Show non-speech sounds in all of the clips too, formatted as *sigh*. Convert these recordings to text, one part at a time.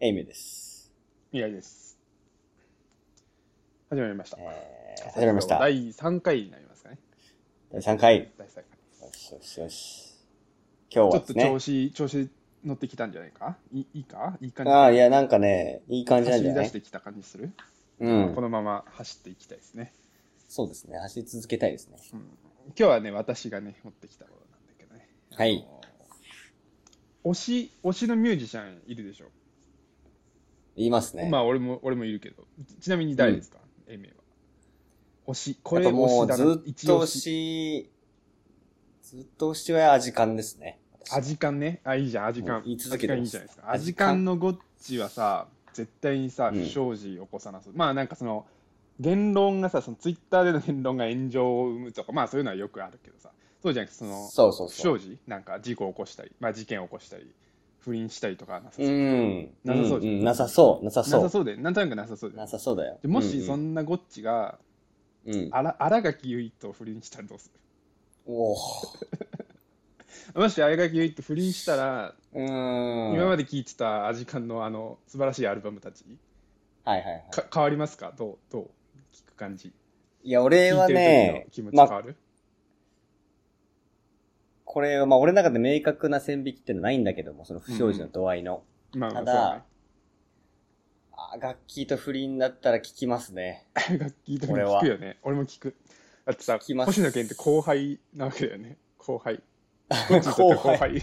エイミューです。宮井です。始まりました。えー、始まりました。第3回になりますかね。第3回。第3回。よしよしよし。今日ちょっと調。子、調子乗ってきたんじゃないか？いいいか？いい感じ？ああ、いや、なんかね、いい感じなん走じゃない？り出してきた感じする、うんこ。のまま走っていきたいですね、そうですね。走り続けたいですね。うん。今日はね、私がね、持ってきたものなんだけどね。はい。推し、推しのミュージシャンいるでしょ？言いますね。まあ、俺も、俺もいるけど。ちなみに誰ですか、エイメイは。推し、これもう推しだな。ずっと推し。し、ずっと推しはアジカンですね。私アジカンね？あ、いいじゃん、アジカン。言い続けていいじゃないですか。アアジジカンのゴッチはさ、絶対にさ、うん不祥事起こさなそう。まあなんかその、言論がさ、そのツイッターでの言論が炎上を生むとか、まあそういうのはよくあるけどさ、そうじゃなくて、その、そうそう。不祥事？なんか事故を起こしたり、まあ事件を起こしたり、不倫したりとかはなさそう。うん。なさそうじゃんんんなさそう。なさなそう。さそうで、なんとなくなさそうで。なさそうだよ。でもしそうんなゴッチが、うん、うん。あら新垣結衣と不倫したらどうする？おー *laughs* もし新垣結衣と不倫したら、うーん。今まで聴いてたアジカンのあの素晴らしいアルバムたち、はいはいはい。か変わりますか？どうどう？聞く感じいや、俺はね気持、ちまあ、変わる、これは、まあ、俺の中で明確な線引きってないんだけども、その不祥事の度合いの。まあまあただあ楽器と不倫だったら聞きますね。*laughs* 楽器とか俺は聞くよね。俺も聞く。だってさ星野源って後輩なわけだよね。後輩。*laughs* 後輩。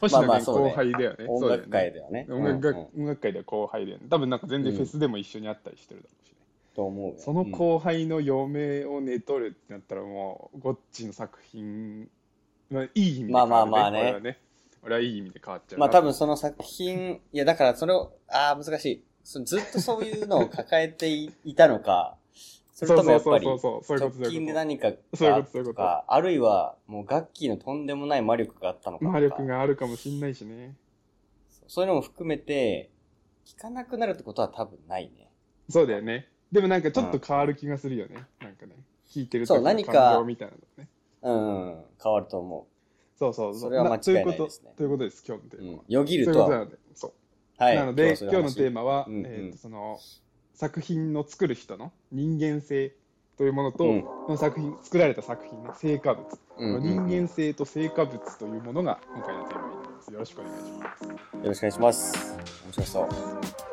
星野源後輩だよね。音楽界でではね。音楽,、界では後輩だよね。多分なんか全然フェスでも一緒に会ったりしてるだろうしね、と思うよ。そのうん後輩の嫁を寝取るってなったらもうゴッチの作品、まあ、いい意味で変わる、ね、まあまあまあね。俺はね俺はいい意味で変わっちゃうなまあ多分その作品、いやだからそれを、ああ、難しい。そのずっとそういうのを抱えていいたのか、それともやっぱり直近で何かそういうがこと。か、あるいはもうガッキーのとんでもない魔力があったのか魔力があるかもしんないしね。そういうのも含めて、聞かなくなるってことは多分ないね。そうだよね。でもなんかちょっと変わる気がするよね、なんかね。聞いてる時のそう何か感情みたいなのねうん、変わると思そうそうそうそれは間違いないですねということです今日のテう。ーマは、うん。よぎるとは。なのでそうはい。なので今日のテーマ。マは、えーとその作品の作る人の人間性というものと、うんこの作品作られた作品の成果物、人間性と成果物というものが今回のテーマになりますよろしくお願いしますよろしくお願いします。面白そう。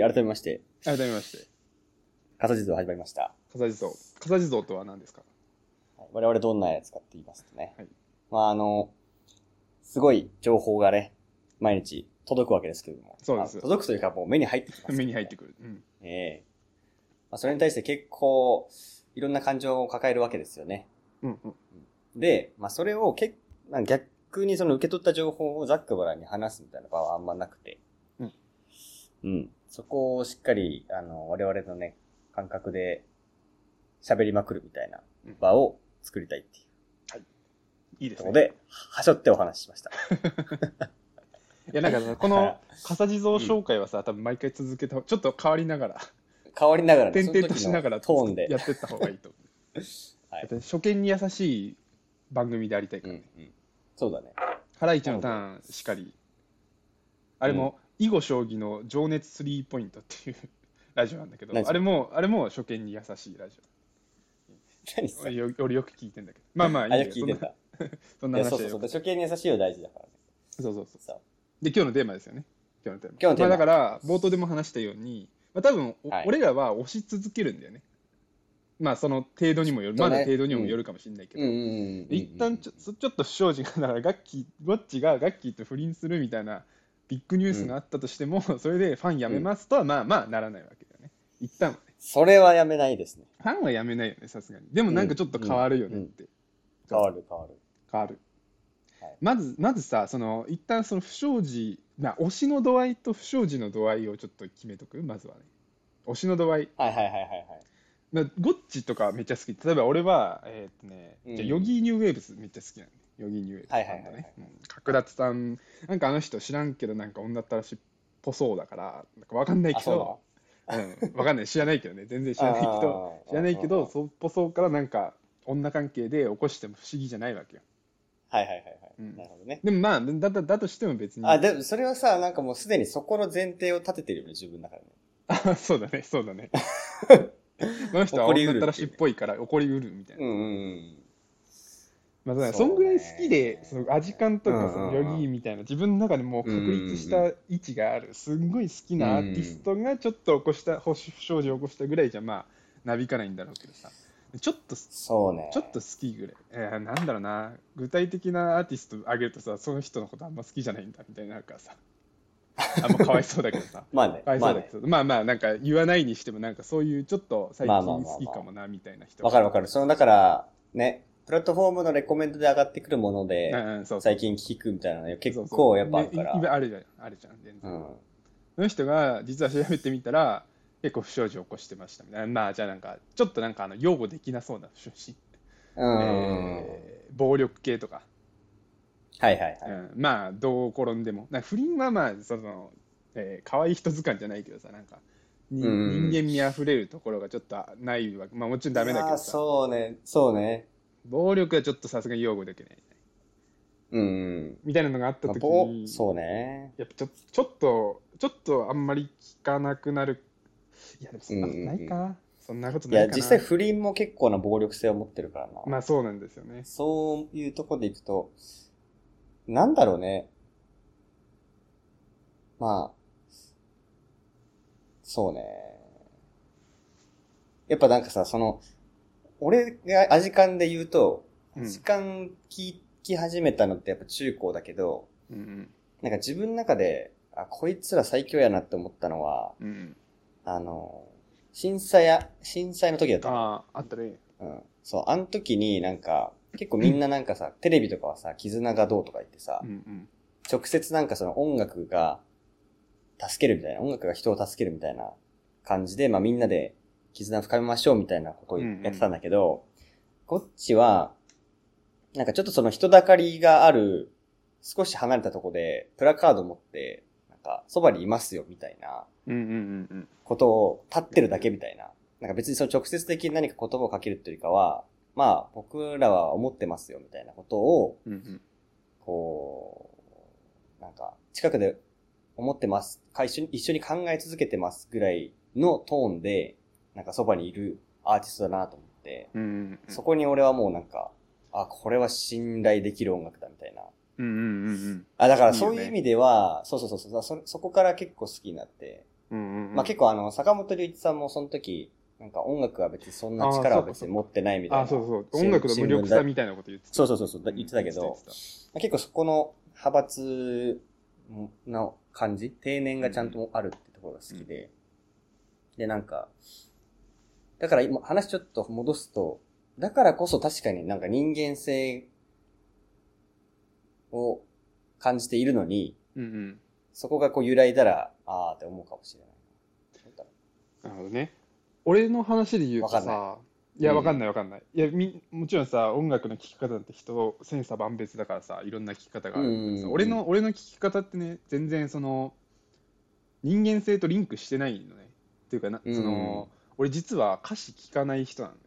はい、改めまして、改めまして。笠地蔵始まりました。笠地蔵。笠地蔵とは何ですか？はい我々どんなやつかって言いますとね、はい。まああの、すごい情報がね、毎日届くわけですけれども、そうです。まあ届くというかもう目に入ってきます、目に入ってくる、うん、ええ。まあ、それに対して結構、いろんな感情を抱えるわけですよね。うんうん。で、まあそれをけまあ逆にその受け取った情報をざっくばらんに話すみたいな場はあんまなくて、うん。うん。そこをしっかり、あの、我々のね、感覚で喋りまくるみたいな場を作りたいっていう。いいですねところで、はしょってお話ししました。*laughs* いやなんかさこの笠地蔵紹介はさ、多分毎回続けたちょっっと変わりながら変わりながらね、点々としながらトーンで。やってった方がいいと思う、*laughs* はい初見に優しい番組でありたいから、うんうん。そうだね。ハライチのターンしかりあれも、囲碁将棋の情熱スリーポイントっていう *laughs* ラジオなんだけど何それあれもあれも初見に優しいラジ何それ？オよ俺よく聞いてんだけど。まあまあいいあ、よよく聞いてた。そんな *laughs* いや、そうそ初見に優しいよ大事だからね。そうそうそう。で今日のテーマですよね。今日のテーマ。今日のテーマ。まあ、だから冒頭でも話したように、まあ、多分、おはい。俺らは推し続けるんだよね。まあその程度にもよる、そうね。まだ程度にもよるかもしれないけど、うん。うん。うん。うん。で一旦ちょちょっと不祥事がだからガッキーゴッチがガッキーと不倫するみたいなビッグニュースがあったとしても、それでファンやめますとはまあまあならないわけだよね。一旦はね。それはやめないですね。ファンはやめないよねさすがに。でもなんかちょっと変わるよねって、変わる変わる。変わる、はい。まずまずさその一旦その不祥事な推しの度合いと不祥事の度合いをちょっと決めとく？まずはね。推しの度合い。はいはいはいはいはい。まあ、ゴッチとかめっちゃ好き。例えば俺は、えーっとね、うんじゃあ Yogee New Waves めっちゃ好きなんで。Yogee New Waves。はいはいはいはいね。うん角舘さん、なんかあの人知らんけど、なんか女ったらしっぽそうだから、なんかわかんないけど、うん、わかんない。知らないけどね。全然知らないけど、知らないけど、うんうんうんそうっぽそうからなんか、女関係で起こしても不思議じゃないわけよ。はいはいはいはい。うんなるほどね。でもまあ、だだだとしても別に。あ、でもそれはさ、なんかもうすでにそこの前提を立ててるよね、自分の中でね。あそうだね、そうだね。*laughs* この人は女ったらしっぽいから起こりうるみたいな。うんうんうん。まあ、だからそんぐらい好きで、そのアジカンとかそのヨギーみたいな自分の中でもう確立した位置がある、すんごい好きなアーティストがちょっと起こした、不祥事を起こしたぐらいじゃまあ、なびかないんだろうけどさ、ちょっと、ちそうね。ょっと好きぐらい。えーなんだろうな、具体的なアーティストあげるとさ、その人のことあんま好きじゃないんだみたいになるからさ、あんまかわいそうだけどさ。*laughs* まあね。かわいまあねそうだけ。ど、まあまあ、なんか言わないにしても、なんかそういうちょっと最まあまあまあまあ近好きかもな、みたいな人。わかるわかる。その、だから、ね、プラットフォームのレコメンドで上がってくるもので、うんうん、そうそう最近聞くみたいなの結そうそう構やっぱあるから。でいあるじゃん、あるじゃん、全然。うん。その人が実は調べてみたら、結構不祥事を起こしてましたみたいな。まあ、じゃあなんか、ちょっとなんかあの擁護できなそうな不祥事。うん。えー暴力系とか。はいはいはい。うん、まあ、どう転んでも。不倫はまあ、その、えー可愛い人図鑑じゃないけどさ、なんか、人間味あふれるところがちょっとないわけ。まあ、もちろんダメだけどさ。そうね、そうね。暴力はちょっとさすがに擁護できない。うんうん。みたいなのがあったまあ、時ぼに、そうね。やっぱちょちょっと、ちょっとあんまり聞かなくなる。いや、でもそんなことないか。そんなこといや、ないかな。実際不倫も結構な暴力性を持ってるからな。まあそうなんですよね。そういうとこでいくと、なんだろうね。まあ、そうね。やっぱなんかさ、その、俺がアジカンで言うと、うんアジカン聞き始めたのってやっぱ中高だけど、うんなんか自分の中で、あ、こいつら最強やなって思ったのは、うん。うん、あの、震災や、震災の時だったの。ああ、あったね。うん。そう、あの時になんか、結構みんななんかさ、*clears throat* テレビとかはさ、絆がどうとか言ってさう、んうん。直接なんかその音楽が助けるみたいな、音楽が人を助けるみたいな感じで、まあみんなで絆深めましょうみたいなことをやってたんだけど、こっちは、なんかちょっとその人だかりがある、少し離れたとこで、プラカード持って、なんか、そばにいますよみたいな。ことを立ってるだけみたいな。なんか別にその直接的に何か言葉をかけるっていうよりかは、まあ僕らは思ってますよみたいなことを。こう、なんか、近くで思ってます。一緒に考え続けてますぐらいのトーンで、なんかそばにいるアーティストだなと思って、うんうんうん。そこに俺はもうなんか、あ、これは信頼できる音楽だみたいな。うんうんうんあ、だからそういう意味では、そうそうそうそうそ、そこから結構好きになって、うん。うんうん。まあ結構あの、坂本龍一さんもその時、なんか音楽は別にそんな力は別に持ってないみたいな。あ、そうそう。音楽の無力さみたいなこと言ってた。そうそうそうそう言ってたけど言ってた結構そこの派閥の感じ、定年がちゃんとあるってところが好きで。で、なんか、だから今話ちょっと戻すと、だからこそ確かになんか人間性を感じているのに、うんうん。そこがこう揺らいだら、あーって思うかもしれない。なるほどね。俺の話で言うとさ、いや、うんわかんないわかんない。いや、み、もちろんさ、音楽の聴き方なんて人、千差万別だからさ、いろんな聴き方があるけどさうんうんうん俺の、俺の聴き方ってね、全然その、人間性とリンクしてないのね。っていうかな、うんその、俺実は歌詞聴かない人なのね。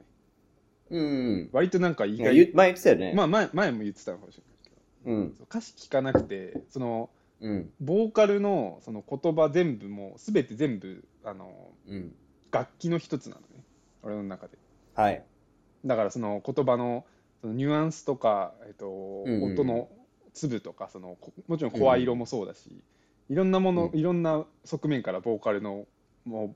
うん。割となんか意外前言ってたよね。まあ前、前も言ってたのかもしれないけど、うん。歌詞聴かなくて、その、うん。ボーカルのその言葉全部も、すべて全部、あの、うん。楽器の一つなのね。俺の中で。はい。だからその言葉のそのニュアンスとか、えっとうんうんうん音の粒とかそのこもちろん声色もそうだし、いろんなもの、うんいろんな側面からボーカルのも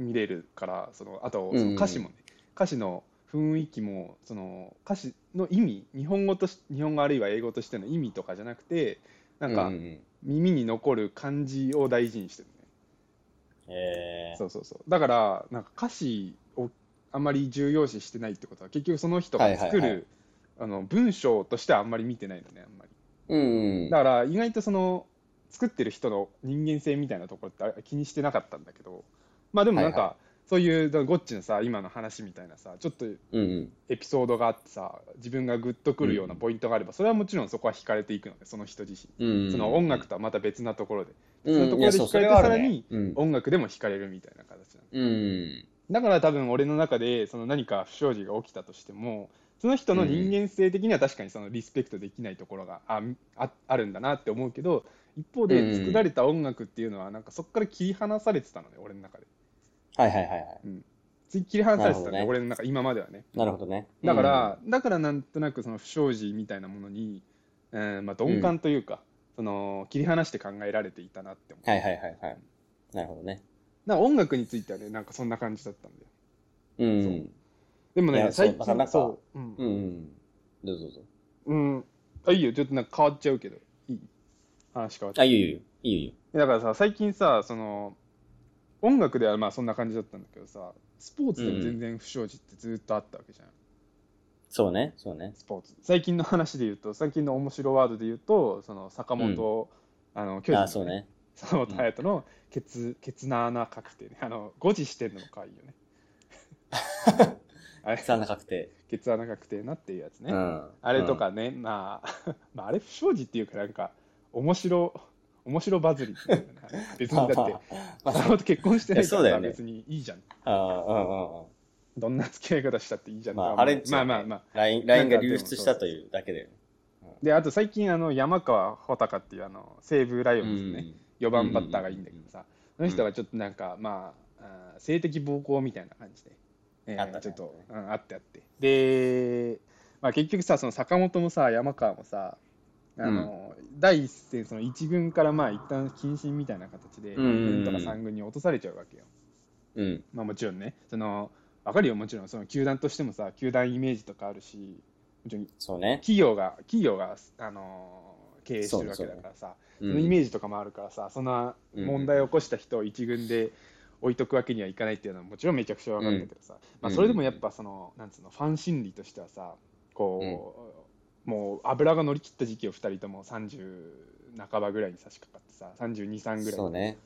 見れるからそのあとその歌詞もね、歌詞の雰囲気もその歌詞の意味日本語とし日本語あるいは英語としての意味とかじゃなくてなんか耳に残る感じを大事にしてるね、うん、えー。そうそうそう。だからなんか歌詞をあんまり重要視してないってことは結局その人が作る、はいはいはい。あの文章としてはあんまり見てないのねあんまり。うんうん。だから意外とその作ってる人の人間性みたいなところってあ気にしてなかったんだけどまあでもなんか、はい。はそういうゴッチのさ今の話みたいなさちょっと。エピソードがあってさ自分がグッとくるようなポイントがあれば、それはもちろんそこは惹かれていくのでその人自身、うんうん。その音楽とはまた別なところで、うん、そのところでいやそう惹かれてさらに。音楽でも惹かれるみたいな形なの。うん。だから多分俺の中でその何か不祥事が起きたとしてもその人の人間性的には確かにそのリスペクトできないところがあああるんだなって思うけど一方うんで作られた音楽っていうのはなんかそこから切り離されてたのね俺の中ではいはいはいはい。つ切り離されてたのね俺の中今まではねなるほどね。だから、だからなんとなくその不祥事みたいなものに、えーまあ、鈍感というか、その切り離して考えられていたなって思う、うん、はいはいはいはい。なるほどね。なんか音楽についてはねなんかそんな感じだったんだようん。でもね最近そうそううんうんうん。どうぞどうぞ。うん。あ、いいよ。ちょっとなんか変わっちゃうけど。いい？話変わっちゃあ、いいよいいよ。いいよ。だからさ、最近さ、その、音楽ではまあそんな感じだったんだけどさ、スポーツでも全然不祥事ってずっとあったわけじゃん。そうね、そうね。スポーツ。最近の話で言うと、最近の面白ワードで言うと、その坂本、あの、巨人のあ、そうね。坂本勇人のケツ、ケツナーナ確定ね。あの、誤字してんのも可愛いよね。あれ、さな確定。ケツ穴確定なっていうやつね。うん。あれとかね、まあ、*laughs* まあ、あれ不祥事っていうか、なんか、面白、面白バズりっていうかね *laughs* 別うん。にだって、まあ、結婚してないから別にいいじゃん。ああ、うんうんうん。どんな付き合い方したっていいじゃん。まあ、あれ、まあまあまあ。あ。LINE ラインが流出したというだけで。で、あと最近、あの、山川穂高っていう、あの、西武ライオンズのね、うん4番バッターがいいんだけどさ、その人がちょっとなんか、まあ、性的暴行みたいな感じで、えーあったねちょっと、うんあってあって。で、まあ結局さ、その坂本もさ、山川もさ、あの、第一戦、その1軍からまあ一旦謹慎みたいな形で、うん。うんうん2軍とか3軍に落とされちゃうわけよ。うん。まあもちろんね、その、わかるよ、もちろん、その球団としてもさ、球団イメージとかあるし、もちろんそうね。企業が、企業が、あの経営してるわけだからさ、そのイメージとかもあるからさ、そん。な問題を起こした人を一軍で置いとくわけにはいかないっていうのはもちろんめちゃくちゃ分かるんだけどさ、まあ、それでもやっぱその、なんつうの、ファン心理としてはさ、こう、もう油が乗り切った時期を2人とも30半ばぐらいに差し掛かってさ、32、3ぐらいそうね。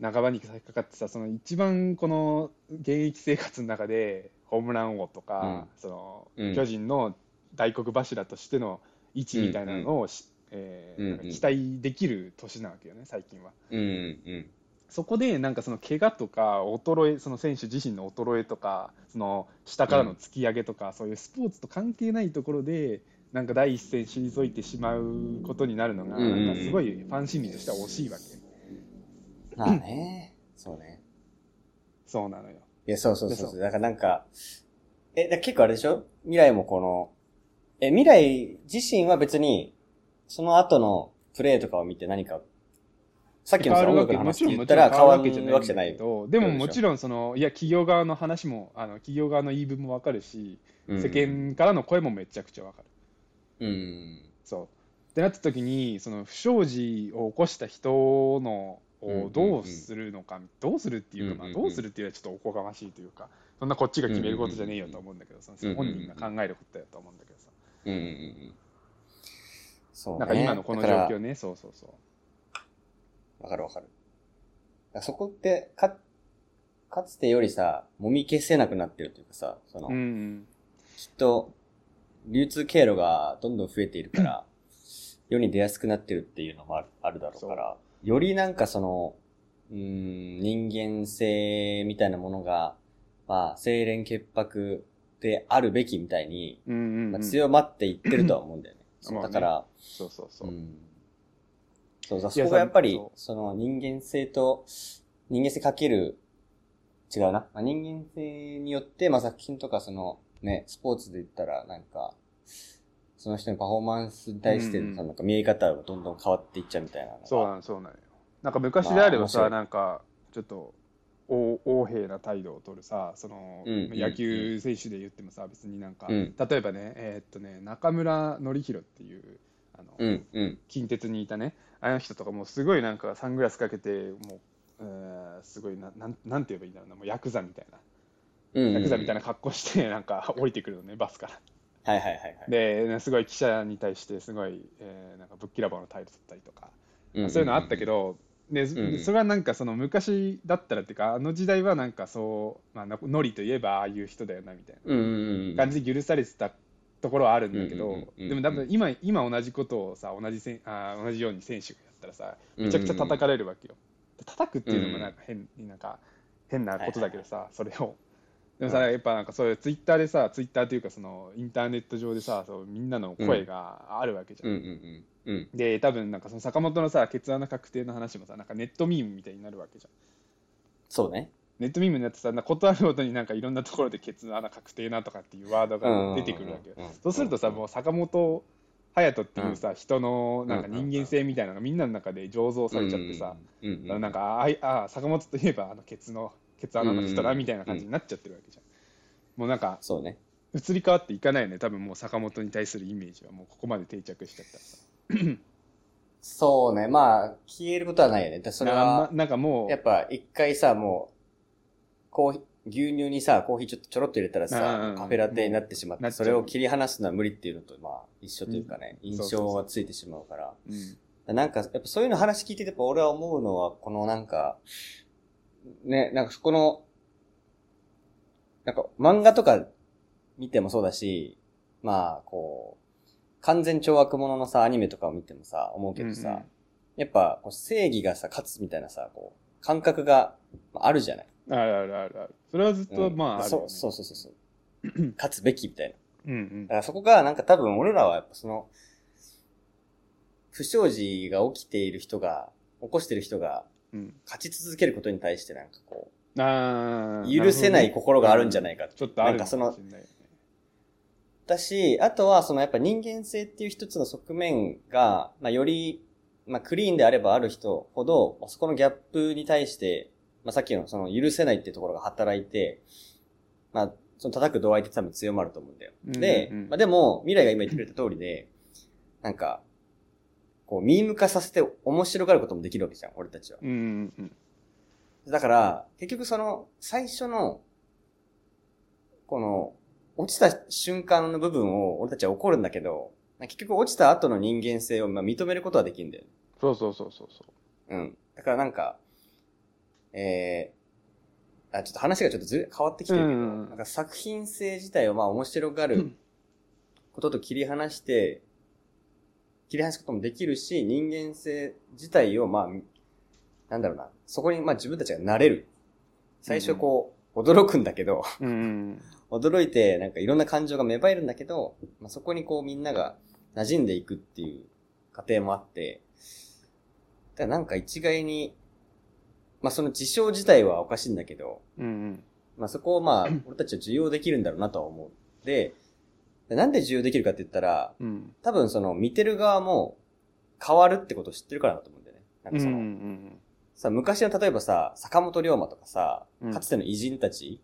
半ばに差し掛かってさ、その一番この現役生活の中で、ホームラン王とか、そのうん巨人の大黒柱としての位置みたいなのをし、えーうんうんなんか期待できる年なわけよね、最近は。うんうん。そこでなんかその怪我とか衰え、その選手自身の衰えとか、その下からの突き上げとか、そういうスポーツと関係ないところで、なんか第一線退いてしまうことになるのが、なんかすごいファン心理としては惜しいわけ。まあね。そうね。そうなのよ。いや、そうそうでそそうそう。だからなんか、え、だ結構あれでしょ？未来もこの、え、未来自身は別に、その後のプレイとかを見て何か、さっきのさ音楽のも話で言ったら変わるわけじゃないけ。ど、でももちろんその、いや、企業側の話も、あの企業側の言い分もわかるし、うん世間からの声もめちゃくちゃわかる。うん。そう。ってなった時に、その不祥事を起こした人のうんをどうするのか、どうするっていうか、まあ、うんうんうんどうするっていうのはちょっとおこがましいというか、そんなこっちが決めることじゃねえよと思うんだけどさ、その本人が考えることだと思うんだけどさ、うんうんうん。そうね。なんか今のこの状況ね、そうそうそう。わかるわかる。そこって、か、かつてよりさ、揉み消せなくなってるというかさ、その、うんうん。きっと、流通経路がどんどん増えているから、世に出やすくなってるっていうのもあるあるだろうから、よりなんかその、うーん、人間性みたいなものが、まあ、清廉潔白であるべきみたいに、うんうん、まあ、うん。強まっていってるとは思うんだよね。そうだから、そうそうそう。ん。そうそこがやっぱりその人間性と、人間性かける、違うな。まあ、人間性によって、まあ、作品とかその、ね、スポーツで言ったら、なんか、その人のパフォーマンスに対しての、なんか見え方がどんどん変わっていっちゃうみたいなのが。そうなの、そうなのよ。なんか昔であればさ、まあなんか、ちょっと、横横柄な態度を取るさ、その、うんうんうん野球選手で言ってもさ、別になんか、うん例えばね、えーっとね、中村紀弘っていう、あの、うん、うん。近鉄にいたね、あの人とかもうすごいなんかサングラスかけて、もう、えーすごいな、なんなんて言えばいいんだろうな、もうヤクザみたいな、うん。ヤクザみたいな。な格好して、*laughs* なんか降りてくるのね、バスから。はいはいはいはい。で、ねすごい記者に対して、すごい、えーなんかぶっきらぼうの態度取ったりとか、んそういうのあったけ、ど、で、うんそれはなんかその昔だったらっていうかあの時代はなんかそう、まあ、なノリといえばああいう人だよなみたいうんうんうん。な感じで許されてたところはあるんだけど、うんうんうんうんでも多分今今同じことをさ同じせんあー同じように選手がやったらさめちゃくちゃ叩かれるわけよ。叩くっていうのもなんか変,、なんか変なことだけどさ、それを。でもさ、うんやっぱなんかそういうツイッターでさ、ツイッターというかそのインターネット上でさ、そうみんなの声があるわけじゃん。うんうんうん。うん。で、多分なんかその坂本のさ、ケツ穴確定の話もさ、なんかネットミームみたいになるわけじゃん。そうね。ネットミームになってさ、ことあるごとになんかいろんなところでケツ穴確定なとかっていうワードが出てくるわけよ。そうするとさ、もう坂本勇人っていうさ、人のなんか人間性みたいなのがみんなの中で醸造されちゃってさ、なんかあいあ坂本といえばあのケツのケツ穴の人だうんみたいな感じになっちゃってるわけじゃん。もうなんかそうね。移り変わっていかないよね、多分もう坂本に対するイメージはもうここまで定着しちゃったらさ。そうね。まあ、消えることはないよね。でそれは、なんかもう、やっぱ一回さ、もう、コーヒー、牛乳にさ、コーヒーちょっとちょろっと入れたらうんさうん、カフェラテになってしまって、そうれを切り離すのは無理っていうのと、まあ、一緒というかね、うん印象はついてしまうから。うんなんか、やっぱそういうの話聞いてて、やっぱ俺は思うのは、このなんか、ね、なんかそこの、なんか漫画とか見てもそうだし、まあ、こう、完全懲悪者のさ、アニメとかを見てもさ、思うけどさ、うんうんやっぱこう正義がさ、勝つみたいなさ、こう、感覚がまああるじゃない？あるあるあるある。それはずっと、うんまああね、そうそうそうそうそう。*clears throat* 勝つべきみたいな。うんうんだからそこがなんか多分俺らはやっぱその、不祥事が起きている人が、起こしている人がうん。勝ち続けることに対してなんかこあう、許せない心があるんじゃないかちょっとあるかもしれないだし、あとはそのやっぱ人間性っていう一つの側面が、まあより、まあクリーンであればある人ほど、そこのギャップに対して、まあさっきのその許せないっていうところが働いて、まあその叩く度合いって多分強まると思うんだよ。で、うんうんまあでも未来が今言ってくれた通りで、なんか、こうミーム化させて面白がることもできるわけじゃん、俺たちは。うんうんうん。だから、結局その、最初の、この、落ちた瞬間の部分を俺たちは怒るんだけど、結局落ちた後の人間性をまあ認めることはできるんだよね。そうそうそうそうそう。うん。だからなんか、えー、あ、ちょっと話がちょっとずれ変わってきてるけど、うんうんなんか作品性自体をまあ面白がることと切り離して、切り離すこともできるし、人間性自体をまあ、なんだろうな、そこにまあ自分たちが慣れる。最初こう、驚くんだけど、うんうん驚いてなんかいろんな感情が芽生えるんだけど、まあ、そこにこうみんなが馴染んでいくっていう過程もあって、だからなんか一概に、まあその事象自体はおかしいんだけど、うんうんまあそこをまあ俺たちは受容できるんだろうなとは思う。で、なんで受容できるかって言ったら、うん多分その見てる側も変わるってことを知ってるからだと思うんだよね。なんうんうかその、んさ、昔の例えばさ、坂本龍馬とかさうん、かつての偉人たち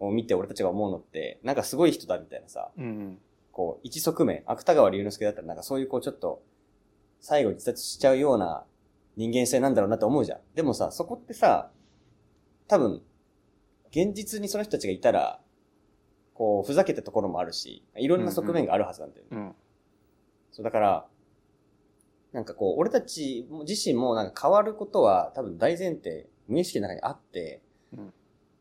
を見て俺たちが思うのって、なんかすごい人だみたいなさ、うんうんこう、一側面、芥川龍之介だったらなんかそういうこうちょっと、最後自殺しちゃうような人間性なんだろうなと思うじゃん。でもさ、そこってさ、多分、現実にその人たちがいたら、こう、ふざけたところもあるし、いろんな側面があるはずなんだよね。うんそう、だから、なんかこう、俺たちも自身もなんか変わることは多分大前提、無意識の中にあって、うん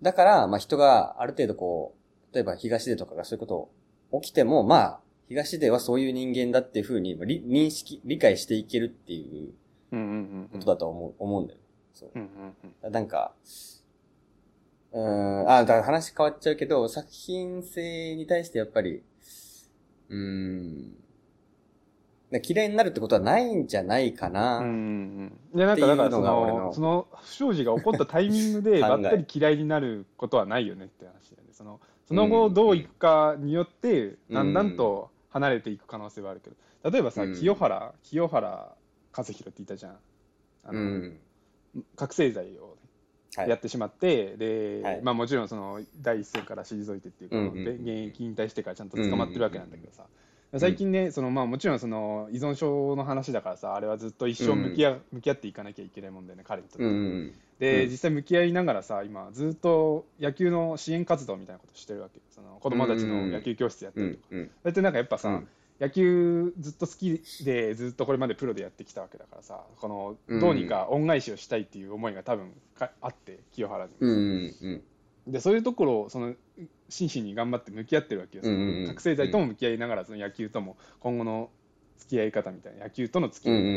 だから、まあ人がある程度こう、例えば東出とかがそういうこと起きても、まあ、東出はそういう人間だっていうふうにり認識、理解していけるっていううんうんうんことだと思う、思うんだよ。そう。うんうんなんか、うーん、あ、だから話変わっちゃうけど、作品性に対してやっぱり、うーん、嫌いになるってことはないんじゃないかな。うんいやなんかだからそのその不祥事が起こったタイミングで *laughs* ばったり嫌いになることはないよねって話だよね。そのその後どういくかによってだんだんと離れていく可能性はあるけど。例えばさうん。清原清原和弘っていたじゃん。あの、うん。覚醒剤をはい。やってしまって、で、はい。まあもちろんその第一線から退いてっていうか、うんうんで現役引退してからちゃんと捕まってるわけなんだけどさ、最近ねそのまあもちろんその依存症の話だからさあれはずっと一生向き合,、向き合っていかなきゃいけないもんだよね彼にとって、うんうんで、うん。実際向き合いながらさ今ずっと野球の支援活動みたいなことしてるわけよその子供たちの野球教室やったうん。うりとか、んうん。だってなんかやっぱさ、うん野球ずっと好きでずっとこれまでプロでやってきたわけだからさこのうんどうにか恩返しをしたいっていう思いが多分かあって清原に、うんうんうん。でそういうところをその真摯に頑張って向き合ってるわけよ、うんうんうん覚醒剤とも向き合いながらその野球とも今後の付き合い方みたいな野球との付きうん合い方、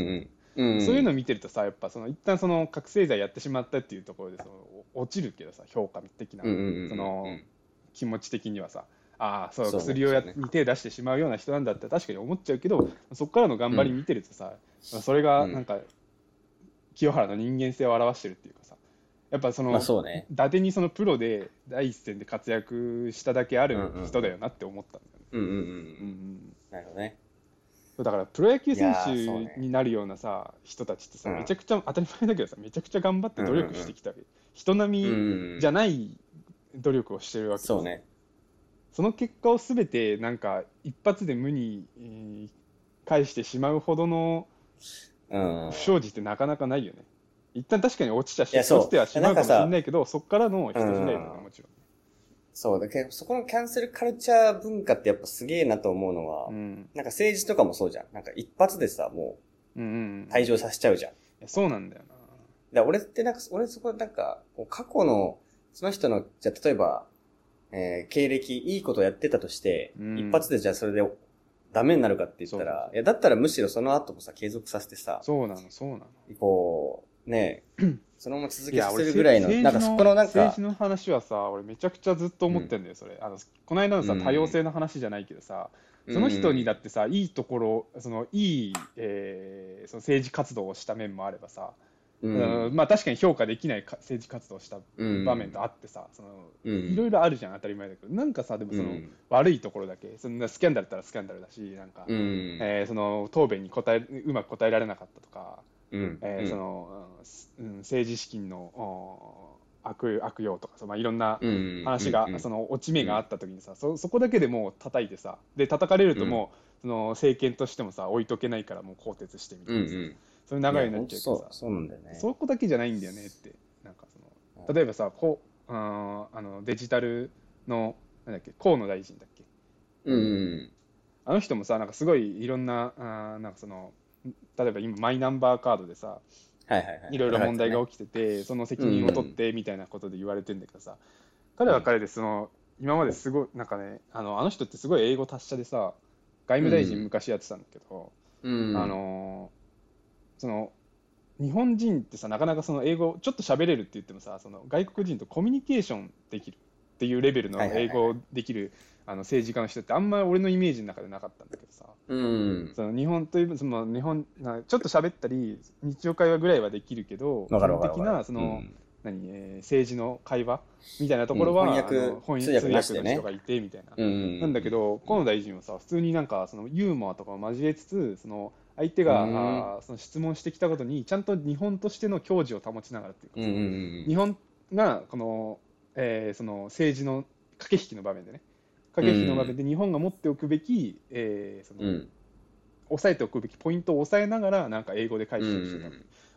うんうん。そういうのを見てるとさやっぱその一旦その覚醒剤やってしまったっていうところでその落ちるけどさ評価的な、うんうんうんうん。その気持ち的にはさああそう薬をやに手出してしまうような人なんだって確かに思っちゃうけどそこからの頑張り見てるとさ、それがなんか清原の人間性を表してるっていうかさやっぱその、まあそうね。伊達にそのプロで第一線で活躍しただけあるうんうん人だよなって思ったんだよね。うんうんうん。うんうんなるほどね。だからプロ野球選手になるようなさ人たちってさ、うんめちゃくちゃ当たり前だけどさめちゃくちゃ頑張って努力してきたわけ、人並うんみじゃない努力をしてるわけですそうね。その結果をすべてなんか一発で無に、えー返してしまうほどのうん。不祥事ってなかなかないよね。一旦確かに落ちちゃし落ちてはしまうかもしれないけど、そこからの人次第だもちろそう、だけど、そこのキャンセルカルチャー文化ってやっぱすげえなと思うのは、ん。うん。なんか政治とかもそうじゃん。なんか一発でさ、もうんうんう退場させちゃうじゃん。いやそうなんだよな。だ俺ってなんか、俺そこなんか、過去の、その人の、じゃあ例えば、えー経歴、いいことやってたとして、うん。一発でじゃあそれでダメになるかって言ったら、いや、だったらむしろその後もさ、継続させてさ、そうなの、そうなの。こう、ね *clears throat* そのまま続けさせ俺、るぐらいの、政治なんかそこのなんか政治、の話はさ、俺めちゃくちゃずっと思ってんだよ、それ。あの、この間のさ、うん。多様性の話じゃないけどさ、その人にだってさ、いいところ、その、いい、えーその政治活動をした面もあればさ、ううん。まあ確かに評価できないか政治活動をしたうん。場面とあってさ、そのうん。いろいろあるじゃん、当たり前だけど、なんかさ、でもその、うん。悪いところだけ、そんなスキャンダルだったらスキャンダルだし、なんか、うん。えーその答弁に答えうまく答えられなかったとか、うん。えーそのうん政治資金のお悪悪用とかさ、まあ、いろんなうん、話が、うん。その落ち目があった時にさ、そそこだけでもう叩いてさ、で叩かれるともう、その政権としてもさ、置いとけないからもう更迭してみたいなそういう流れになっちゃうけどさそう、、なんだよね。そこだけじゃないんだよねって、なんかその例えばさ、こうあーあのデジタルの、なんだっけ、河野大臣だっけ、うんうん。あの人もさ、なんかすごいいろんな、あーなんかその、例えば今、マイナンバーカードでさ、はいはいはい。いろいろ問題が起きてて、その責任を取ってみたいなことで言われてんだけどさ、彼は彼でその、今まですごい、なんかね、あのあの人ってすごい英語達者でさ、外務大臣昔やってたんだけど、うん。あ、のーその、日本人ってさ、なかなかその英語、ちょっと喋れるって言ってもさ、その外国人とコミュニケーションできるっていうレベルの英語できるあの政治家の人って、あんまり俺のイメージの中でなかったんだけどさ、うん。その日本というその日本なちょっと喋ったり日常会話ぐらいはできるけど基本的なその、何えー政治の会話みたいなところは、うん。翻訳翻通訳の人がいてみたいな、うん。うん。なんだけど河野大臣はさ普通になんかそのユーモアとかを交えつつその相手が、うんあーその質問してきたことにちゃんと日本としての矜持を保ちながらっていうかうんうんうん。日本がこの、えーその政治の駆け引きの場面でね駆け引きの場面で日本が持っておくべき、えーそのうん。押さえておくべきポイントを押さえながらなんか英語で返うんしてして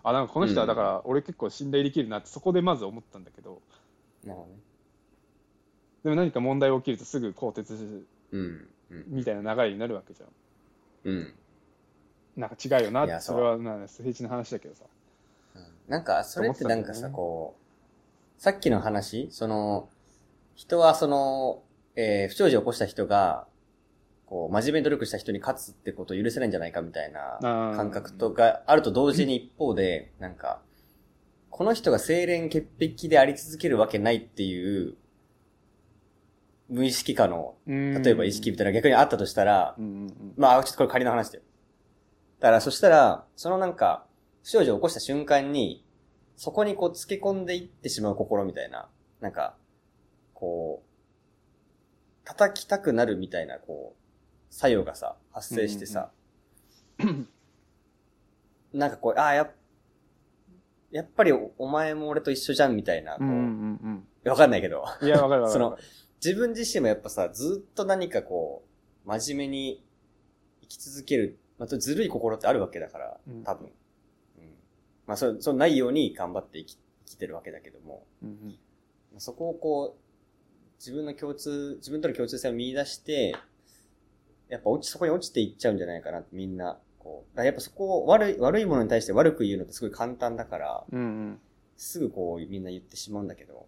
た、あなんかこの人はだから俺結構信頼できるなってそこでまず思ったんだけどなるほどね。でも何か問題が起きるとすぐ更迭うん。うん。みたいな流れになるわけじゃんうん。なんか違うよないやそれはな政治の話だけどさ。なんか、それってなんかさ、ね。こう、さっきの話、その、人はその、えー不祥事を起こした人が、こう、真面目に努力した人に勝つってことを許せないんじゃないかみたいな感覚とがあると同時に一方で、なんか、この人が清廉潔癖であり続けるわけないっていう、無意識化の、例えば意識みたいな逆にあったとしたら、うんうんうん。まあ、ちょっとこれ仮の話だよ。だから、そしたら、そのなんか、不祥事を起こした瞬間に、そこにこう、つけ込んでいってしまう心みたいな、なんか、こう、叩きたくなるみたいな、こう、作用がさ、発生してさ、なんかこう、ああ、や、やっぱりおお前も俺と一緒じゃんみたいな、こう、うんうんわかんないけど、うんいやわかるわかる。*laughs* その自分自身もやっぱさ、ずっと何かこう、真面目に生き続ける、またずるい心ってあるわけだからうん、多分。うん。まあ、そ、そうないように頑張って生き、生きてるわけだけども、うんうんそこをこう、自分の共通、自分との共通性を見出して、やっぱ落ち、そこに落ちていっちゃうんじゃないかな、みんな。こう。だやっぱそこを悪い、悪いものに対して悪く言うのってすごい簡単だから、うんうんすぐこうみんな言ってしまうんだけど、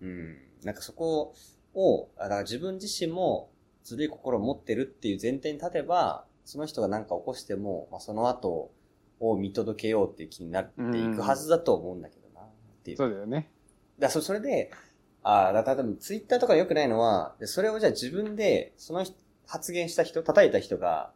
うん。なんかそこを、あだから自分自身もずるい心を持ってるっていう前提に立てば、その人が何か起こしても、まあ、その後を見届けようっていう気になっていくはずだと思うんだけどな、っていう。そうだよね。だそそれで、ああ、だから多分ツイッターとかで良くないのは、でそれをじゃあ自分で、その人発言した人、叩いた人が、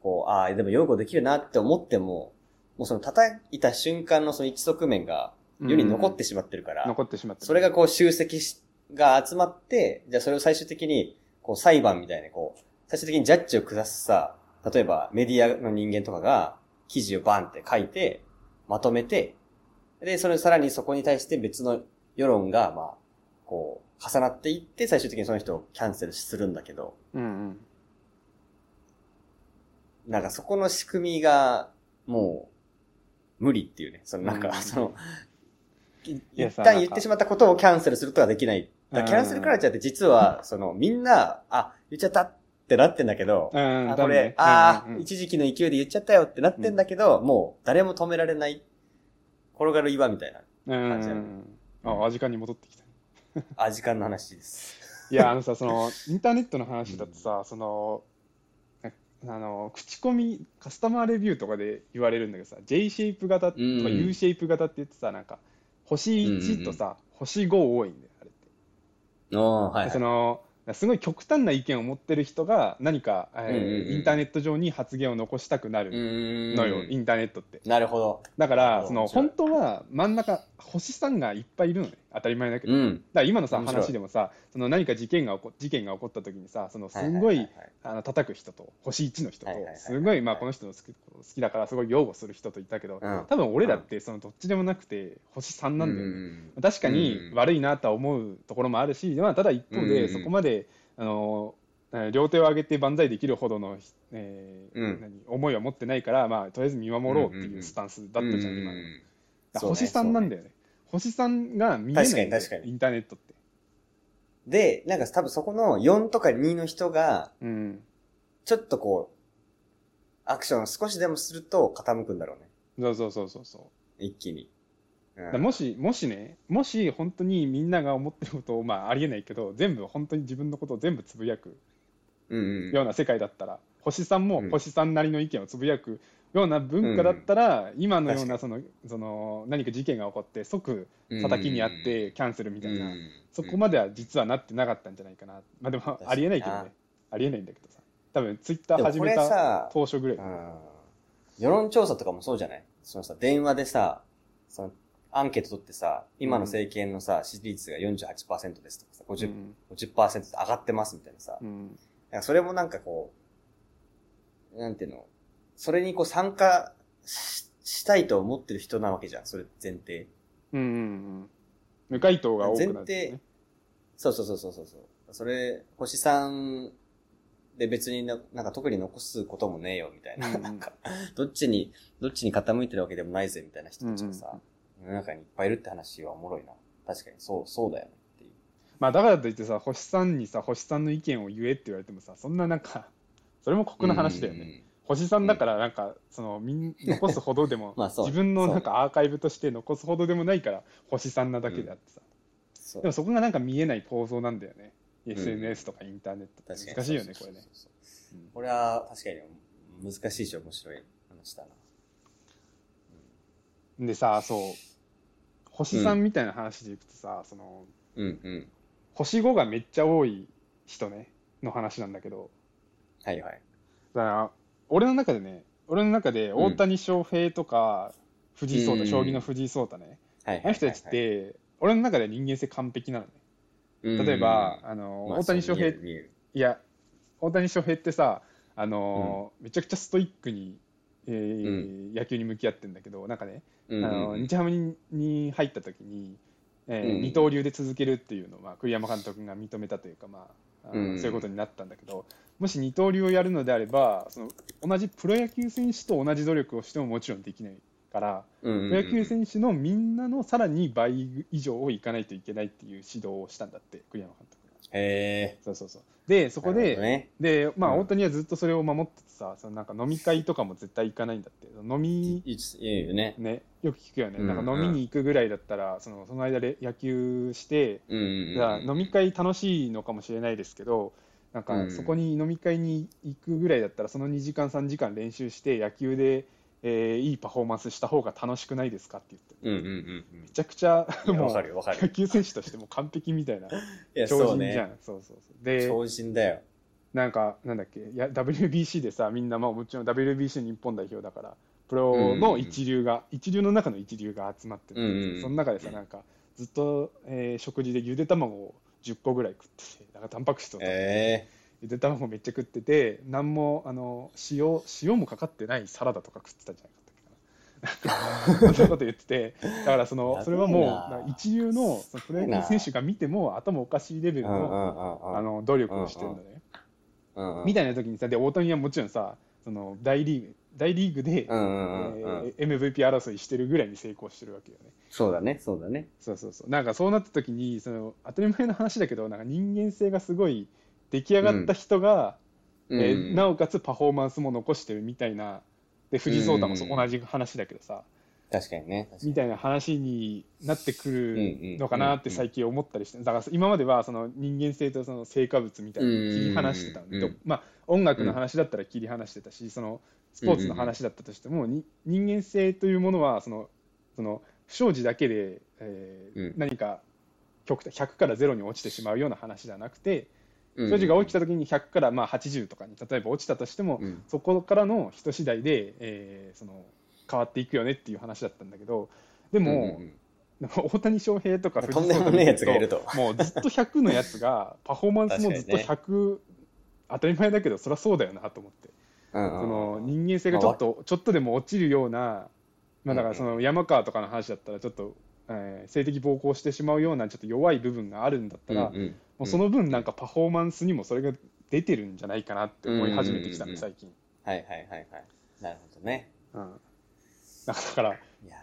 こう、ああ、でも擁護できるなって思っても、もうその叩いた瞬間のその一側面が世に残ってしまってるから、残ってしまってる。それがこう集積し、が集まって、じゃあそれを最終的に、こう裁判みたいな、こう、最終的にジャッジを下すさ、例えばメディアの人間とかが記事をバンって書いて、まとめて、で、それさらにそこに対して別の世論が、まあ、こう、重なっていって、最終的にその人をキャンセルするんだけど、うんうん。なんかそこの仕組みが、もう、無理っていうね。そのなんか、うんその、一旦言ってしまったことをキャンセルすることができない。キャンセルカルチャーって実は、その、みんな、あ、言っちゃったってなってんだけど、うんあ、これ、ね。あうんうんうん。一時期の勢いで言っちゃったよってなってんだけど、もう誰も止められない、転がる岩みたいな、うん感じだね。ああ時間に戻ってきたあ、時間の話です。いやあのさその *laughs* インターネットの話だとさ、そのあの口コミカスタマーレビューとかで言われるんだけどさ J シェイプ型とかうん。U シェイプ型って言ってさなんか星1とさ、星5多いんだよあれって、おー、はい、はい。でそのすごい極端な意見を持ってる人が何か、えーうんうんうん。インターネット上に発言を残したくなうるのよ、インターネットって。なるほど。だからその本当は真ん中星さんがいっぱいいるのね当たり前だけど、うん。だから今のさ話でもさその何か事件が起こ事件が起こった時にさそのすごはい叩く人と星1の人とすごいまあこの人の好き好きだからすごい擁護する人といたけどうん。多分俺らってそのどっちでもなくて星3なんだよね。ね確かにうん。悪いなとは思うところもあるしまあただ一方うん。でそこまであのえー両手を上げて万歳できるほどのえーうん。何思いは持ってないからまあとりあえず見守ろうっていうスタンスだったじゃん今。のだから星3なんだよね星3が見えない確かに確かにインターネットってで、なんか多分そこの4とか2の人が、うんちょっとこう、アクションを少しでもすると傾くんだろうね。そうそうそうそうそう一気に。うんもし、もしね、もし本当にみんなが思ってることを、まあありえないけど、全部本当に自分のことを全部つぶやくうんうん。ような世界だったら、星さんもうん星さんなりの意見をつぶやくような文化だったら、今のような確そのその何か事件が起こって即叩きにあってキャンセルみたいな、うん。そこまでは実はなってなかったんじゃないかな。まあでもありえないけどあね。ありえないんだけどさ。多分ツイッター始めたさ、当初ぐらい。うん。世論調査とかもそうじゃない？そのさ、電話でさ、その、アンケート取ってさ、今の政権のさ、支持率が48%ですとかさ、う50%、ん50%で上がってますみたいなさ、うん。それもなんかこう、なんていうの、それにこう参加ししたいと思ってる人なわけじゃん、それ前提。うんうんうん無回答が多くなる、前提そうそうそうそうそうそれ、星さんで別にななんか特に残すこともねえよ、みたいな。うんうんなんか、どっちに、どっちに傾いてるわけでもないぜ、みたいな人たちがさ、世の中にいっぱいいるって話はおもろいな。確かに、そう、そうだよねっていう。まあだからといってさ星さんにさ星さんの意見を言えって言われてもさそんななんかそれも酷な話だよね、ね。星さんだからなんかそのみん残すほどでも自分のなんかアーカイブとして残すほどでもないから星さんなだけであってさ、そう。でもそこがなんか見えない構造なんだよね、ん。SNS とかインターネットって。難しいよねこれね。これは確かに難しいし面白い話だな。でさそう。星さんみたいな話でいくとさ、そのうんうん。星5がめっちゃ多い人ね。の話なんだけど。はいはい。だから俺の中でね俺の中で大谷翔平とか藤井聡太、うん。将棋の藤井聡太ね。あの人たちって、俺の中で人間性完璧なのね。うん、例えば、あの、まあ大谷翔平、いや、大谷翔平ってさ、あの、めちゃくちゃストイックに、えー野球に向き合ってんだけど、なんかね。あのうん日ハムにに入った時に、えーうん。二刀流で続けるっていうのを、まあ、栗山監督が認めたというか、まあ、うんそういうことになったんだけど、もし二刀流をやるのであれば、その同じプロ野球選手と同じ努力をしてももちろんできないから、うんうんプロ野球選手のみんなのさらに倍以上をいかないといけないっていう指導をしたんだって、栗山監督が。へえ。そうそうそう。で、そこで、ね、で、まあ、うん大谷はずっとそれを守っててさ、そのなんか飲み会とかも絶対行かないんだって。飲み、いいよね。ね、よく聞くよね。うんなんか飲みに行くぐらいだったら、そのその間で野球して、うんうんじゃあうん。飲み会楽しいのかもしれないですけど、なんかうんそこに飲み会に行くぐらいだったら、その2時間、3時間練習して、野球で、えーいいパフォーマンスした方が楽しくないですかって言って、うんうんうんうん。めちゃくちゃ、もう野球選手としても完璧みたいな、*laughs* 超。人じゃん。そうそうそうで超人だよ。なんか、なんだっけ、いや WBC でさ、みんな、まあ、もちろん WBC 日本代表だから、プロの一流が、一流の中の一流が集まってるその中でさ、なんか、ずっと、えー食事でゆで卵を10個ぐらい食ってて、なんかタンパク質を取って。えゆで卵めっちゃ食ってて、なんも、あの、塩、塩もかかってないサラダとか食ってたんじゃなかったっけな。そんなこと言ってて、だからその、それはもう、一流のそのプロ野球選手が見ても頭おかしいレベルの、うん。あの、努力をしてるんだね。みたいな時にさ、で、大谷はもちろんさ、その大リーグ、大リーグで。えー MVP 争いしてるぐらいに成功してるわけよね。そうだね、そうだね。そうそうそう。なんかそうなった時に、その当たり前の話だけど、なんか人間性がすごい出来上がった人が、うん。えーなおかつパフォーマンスも残してるみたいな、で、藤井聡太もそううん。同じ話だけどさ、確かにね。みたいな話になってくうんるうんのかなって最近思ったりして、だから今まではその人間性とその成果物みたいなのを切り離してたん。で、まあ音楽の話だったら切り離してたし、そのスポーツの話だったとしても、に人間性というものはそのその不祥事だけで、えーうん。何か極端100から0に落ちてしまうような話じゃなくて、うん。不祥事が起きた時に100からまあ80とかに例えば落ちたとしても、うん。そこからの人次第で、えーその変わっていくよねっていう話だったんだけどでも、うん大谷翔平とかとんでもねえやつがいると。もうずっと100のやつがパフォーマンスもずっと100、当たり前だけどそりゃそうだよなと思って、うんうんその人間性がちょっと、ちょっとでも落ちるような、まあ、だからその山川とかの話だったらちょっと、えー性的暴行してしまうようなちょっと弱い部分があるんだったら、うんうん。もうその分なんかパフォーマンスにもそれが出てるんじゃないかなって思い始めてきたうん最近、はいはいはいはい。なるほどね。うん、だからいや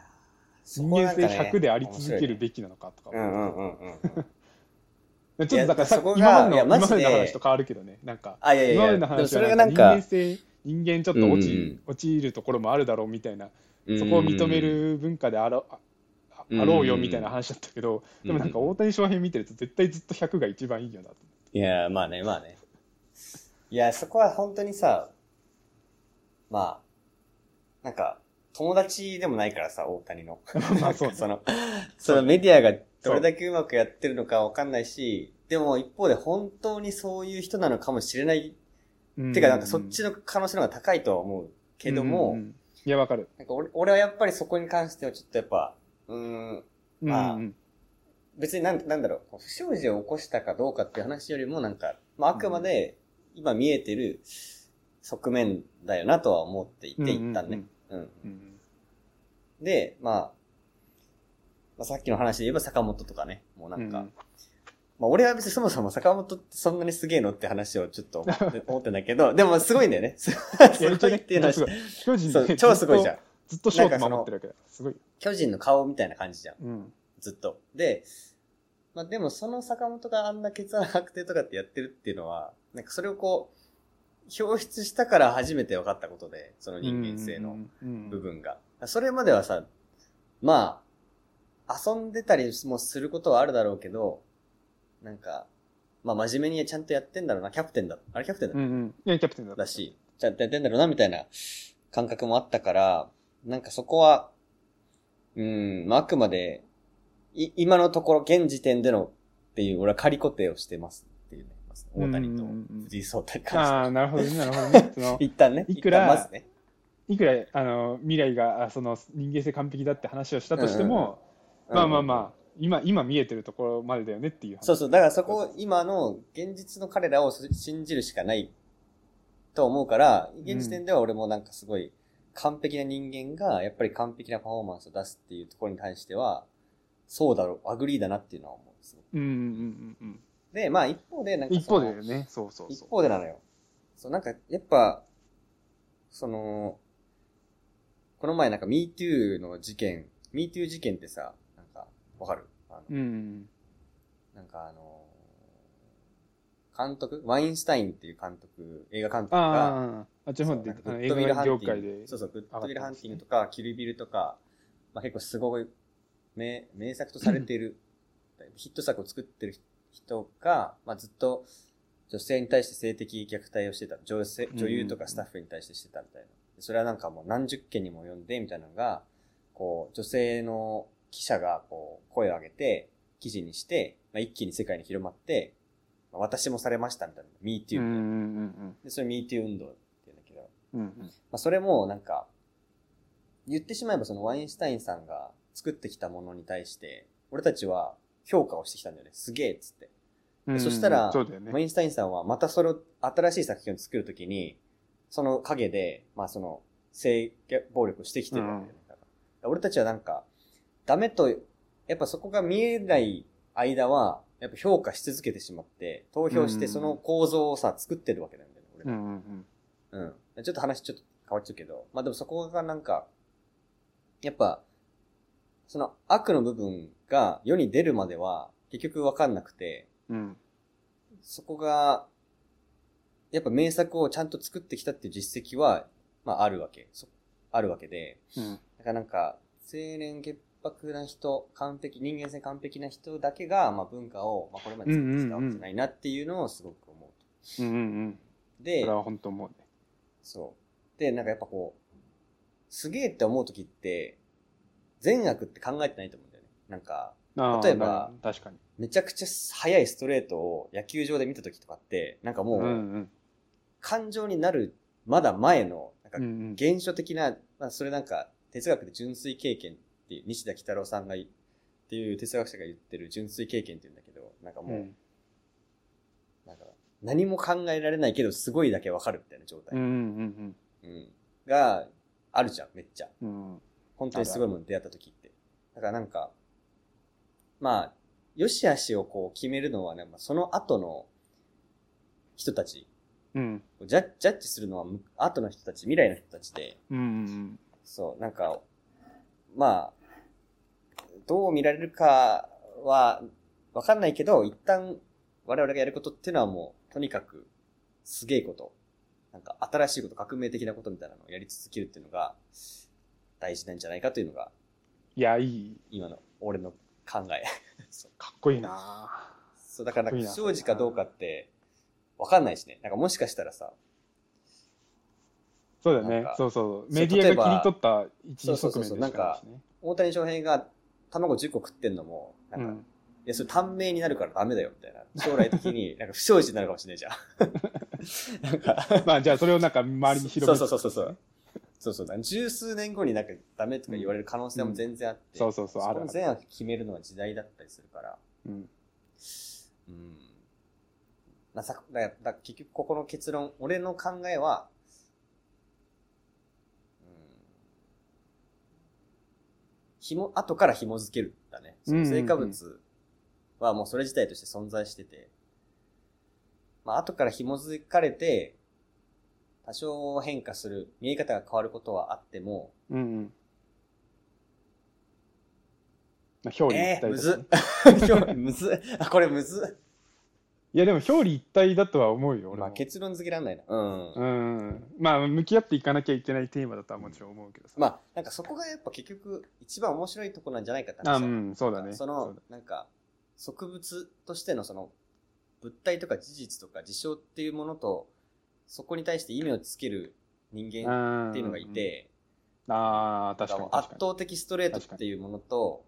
ー人間性100であり続けるべきなのかとかね。うんうんうん。*laughs* ちょっとだからさ今までの今までの話と変わるけどねなんかあ、いやい今まやいや、での話はそれがなんか人間か、性人間ちょっと落ち,、落ちるところもあるだろうみたいなうん。そこを認める文化であろあろうよみたいな話だったけど、うん。でもなんか大谷翔平見てると絶対ずっと100が一番いいよなと。いや、まあね、まあね。いや、そこは本当にさ、まあ、なんか、友達でもないからさ、大谷の。*laughs* まあそうなんかその、そのメディアがどれだけうまくやってるのかわかんないし、でも一方で本当にそういう人なのかもしれない。てか、なんかそっちの可能性の方が高いとは思うけども、うんうんうん。いやわかる、なんか俺俺はやっぱりそこに関してはちょっとやっぱ、うーん、まあうん。うん別になんなんだろう、不祥事を起こしたかどうかっていう話よりもなんか、まああくまで今見えてる側面だよなとは思っていて、一旦ね。うんで、まあ、まあ、さっきの話で言えば坂本とかね、もうなんか、うんまあ俺は別にそもそも坂本ってそんなにすげえのって話をちょっと思って *laughs* んだけど、でもすごいんだよね。*laughs* すごいっていうのはすごい巨人そうで超すごいじゃん。ずっとショート守ってるわけだすごい、巨人の顔みたいな感じじゃん。うんずっと。で、まあでもその坂本があんな血圧測定とかってやってるっていうのは、なんかそれをこう、表出したから初めて分かったことで、その人間性の部分が。それまではさ、まあ、遊んでたりもすることはあるだろうけど、なんか、まあ真面目にちゃんとやってんだろうな、キャプテンだ。あれキャプテンだうんうんいやキャプテンだだし、ちゃんとやってんだろうな、みたいな感覚もあったから、なんかそこは、うん、まあ、あくまで、い、今のところ現時点でのっていう、俺は仮固定をしてますっていうね。大谷とうんうんうん藤井聡太に関して。ああなるほどねなるほどねその *laughs* 一旦ね。いくらまずね。いくらあの未来があその人間性完璧だって話をしたとしても、まあまあまあ今今見えてるところまでだよねっていう話そうそう。だからそこを今の現実の彼らを信じるしかないと思うから、現時点では俺もなんかすごい完璧な人間がやっぱり完璧なパフォーマンスを出すっていうところに対しては、そうだろう、 agree だなっていうのは思うんですよ。うんうんうんうんで、まあ一方でなんか一方でね。そうそう一そう。方でなのよ。そう、なんか、やっぱ、その、この前なんか MeToo の事件、MeToo 事件ってさ、なんか、わかる？あの、うん。なんかあの、監督ワインスタインっていう監督、映画監督が、ああ、っちの方で、そうなんかあの映グッドウィルハンティング。そうそう、グッドウィルハンティングとか、キルビルとか、まあ結構すごい名名作とされている、ヒット作を作ってる人が、まあずっと女性に対して性的虐待をしてた。女性女優とかスタッフに対してしてたみたいな。それはなんかもう何十件にも及んで、みたいなのが、こう、女性の記者がこう、声を上げて、記事にして、まあ一気に世界に広まって、まあ私もされましたみたいな。MeToo みたいな。うんうんで、それ MeToo 運動って言うんだけど、うんうん。うんまあ、それもなんか、言ってしまえばそのワインスタインさんが作ってきたものに対して、俺たちは評価をしてきたんだよね。すげえっつって。うん。でそしたら、ねワ。インスタインさんはまたそれを新しい作品を作るときに、その陰で、まあその、性暴力をしてきてるわけだよね。だから俺たちはなんか、ダメと、やっぱそこが見えない間は、やっぱ評価し続けてしまって、投票してその構造をさ、作ってるわけなんだよね、俺らうんうんうん。うん。ちょっと話ちょっと変わっちゃうけど、まあでもそこがなんか、やっぱ、その悪の部分が世に出るまでは結局わかんなくて、うん。そこが、やっぱ名作をちゃんと作ってきたっていう実績は、まああるわけ。そあるわけで、うん。だからなんか、青年潔白な人、完璧、人間性完璧な人だけが、まあ文化を、まあこれまで作ってきたわけじゃないなっていうのをすごく思ううんうんうん。と。でそれ、は本当思うね。そう。で、なんかやっぱこう、すげえって思うときって、善悪って考えてないと思うんだよね。なんか、例えば確かに。めちゃくちゃ速いストレートを野球場で見たときとかって、なんかもう、うんうん。感情になる、まだ前の、なんかうんうん。原初的な、まあそれなんか、哲学で純粋経験っていう、西田喜太郎さんがい、っていう哲学者が言ってる純粋経験って言うんだけど、なんかもう、うんなんか、何も考えられないけど、すごいだけわかるみたいな状態。うんうんうん。が、あるじゃん、めっちゃ。うん。うん。本当にすごいものに出会った時って。だからなんか、まあ、良し悪しをこう決めるのはね、まあ、その後の人たち、うん。ジャッジャッジするのはむ後の人たち、未来の人たちで、うんうんそう、なんか、まあ、どう見られるかはわかんないけど、一旦我々がやることっていうのはもう、とにかくすげえこと、なんか新しいこと、革命的なことみたいなのをやり続けるっていうのが大事なんじゃないかというのがいや、いい。今の俺の考え。*laughs* そうかっこいいなそう、だから不祥事かどうかってわかんないしね。なんかもしかしたらさ、そうだ。ねそうそう。そうメディアが切り取った一そうそうそう時側面でしなんか。大谷翔平が卵10個食ってんのも、なんか、いうん。や、それ短命になるからダメだよ、みたいな。将来的に、*laughs* なんか不祥事になるかもしれないじゃん。*laughs* なんか、まあ、じゃあそれをなんか周りに広めそうそうそうそう。そうそうだ。十数年後になんかダメとか言われる可能性も全然あって。そうそうそうある善悪決めるのは時代だったりするから。うん。うん。まあ、さ、だだ結局ここの結論、俺の考えは、うん。紐、後から紐付けるんだね。その成果物はもうそれ自体として存在してて、まあ、後から紐付かれて、多少変化する、見え方が変わることはあっても、うんうん。まあ、表裏えー、一体だむずねっ。今日むずっ。あ、これむずっ。いや、でも表裏一体だとは思うよ、俺も。まあ、結論付けらんないな。うん。うん。まあ、向き合っていかなきゃいけないテーマだとはもちろん思うけどさ。まあ、なんかそこがやっぱ結局一番面白いとこなんじゃないかってあ、話だうん、そうだね。そのだ、なんか、植物としてのその、物体とか事実とか事象っていうものと、そこに対して意味をつける人間っていうのがいて、ああ、確かに。圧倒的ストレートっていうものと、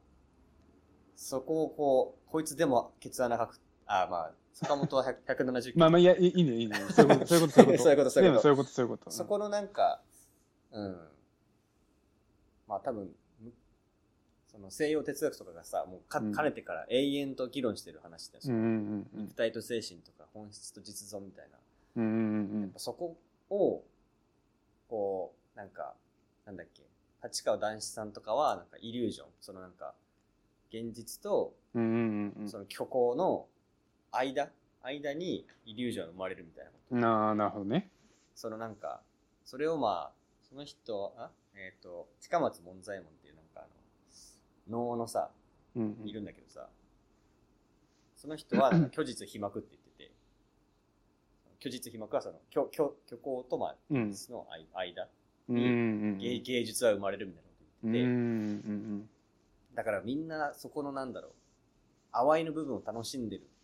そこをこう、こいつでもケツ穴かく、あ、まあ、坂本は100 170キロ。まあまあ、いや、いいいね、いいね。*laughs* そういうこと、そういうこと、そういうこと。そういうことそういうことそういうこのなんか、うん。まあ多分、むその西洋哲学とかがさ、もうか、うんかねてから永遠と議論してる話だし、肉。体と精神とか本質と実存みたいな。うんうんうんうん。そこを、こう、なんか、なんだっけ、立川談志さんとかは、なんかイリュージョン、そのなんか、現実とその虚構の間、間にイリュージョンが生まれるみたいなこと。うん。なあ、なるほどね。そのなんか、それをまあ、その人、あえっ、と、近松門左衛門っていうなんかあの、能のさ、うんうんいるんだけどさ、その人は *laughs* 虚実飛膜って言ってて、虚実被膜はその、虚、虚、虚構とまあ、うん実の間間、うんうん芸芸術は生まれるみたいなことうんう言ってて、んだからみんなそこのなんだろう、淡いの部分を楽しんでるんうんうんうん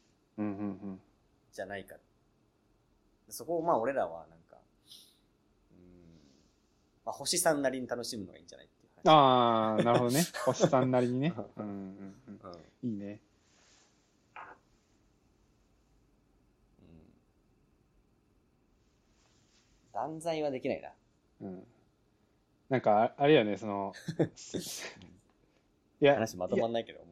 じゃないか。そこをまあ俺らはなんか、うーん、まあ星さんなりに楽しむのがいいんじゃないっていう話。ああなるほどね *laughs* 星さんなりにねうんうんうん。うんいいねうん断罪はできないな。うんなんかああれやねその *laughs* いや話まとまんないけど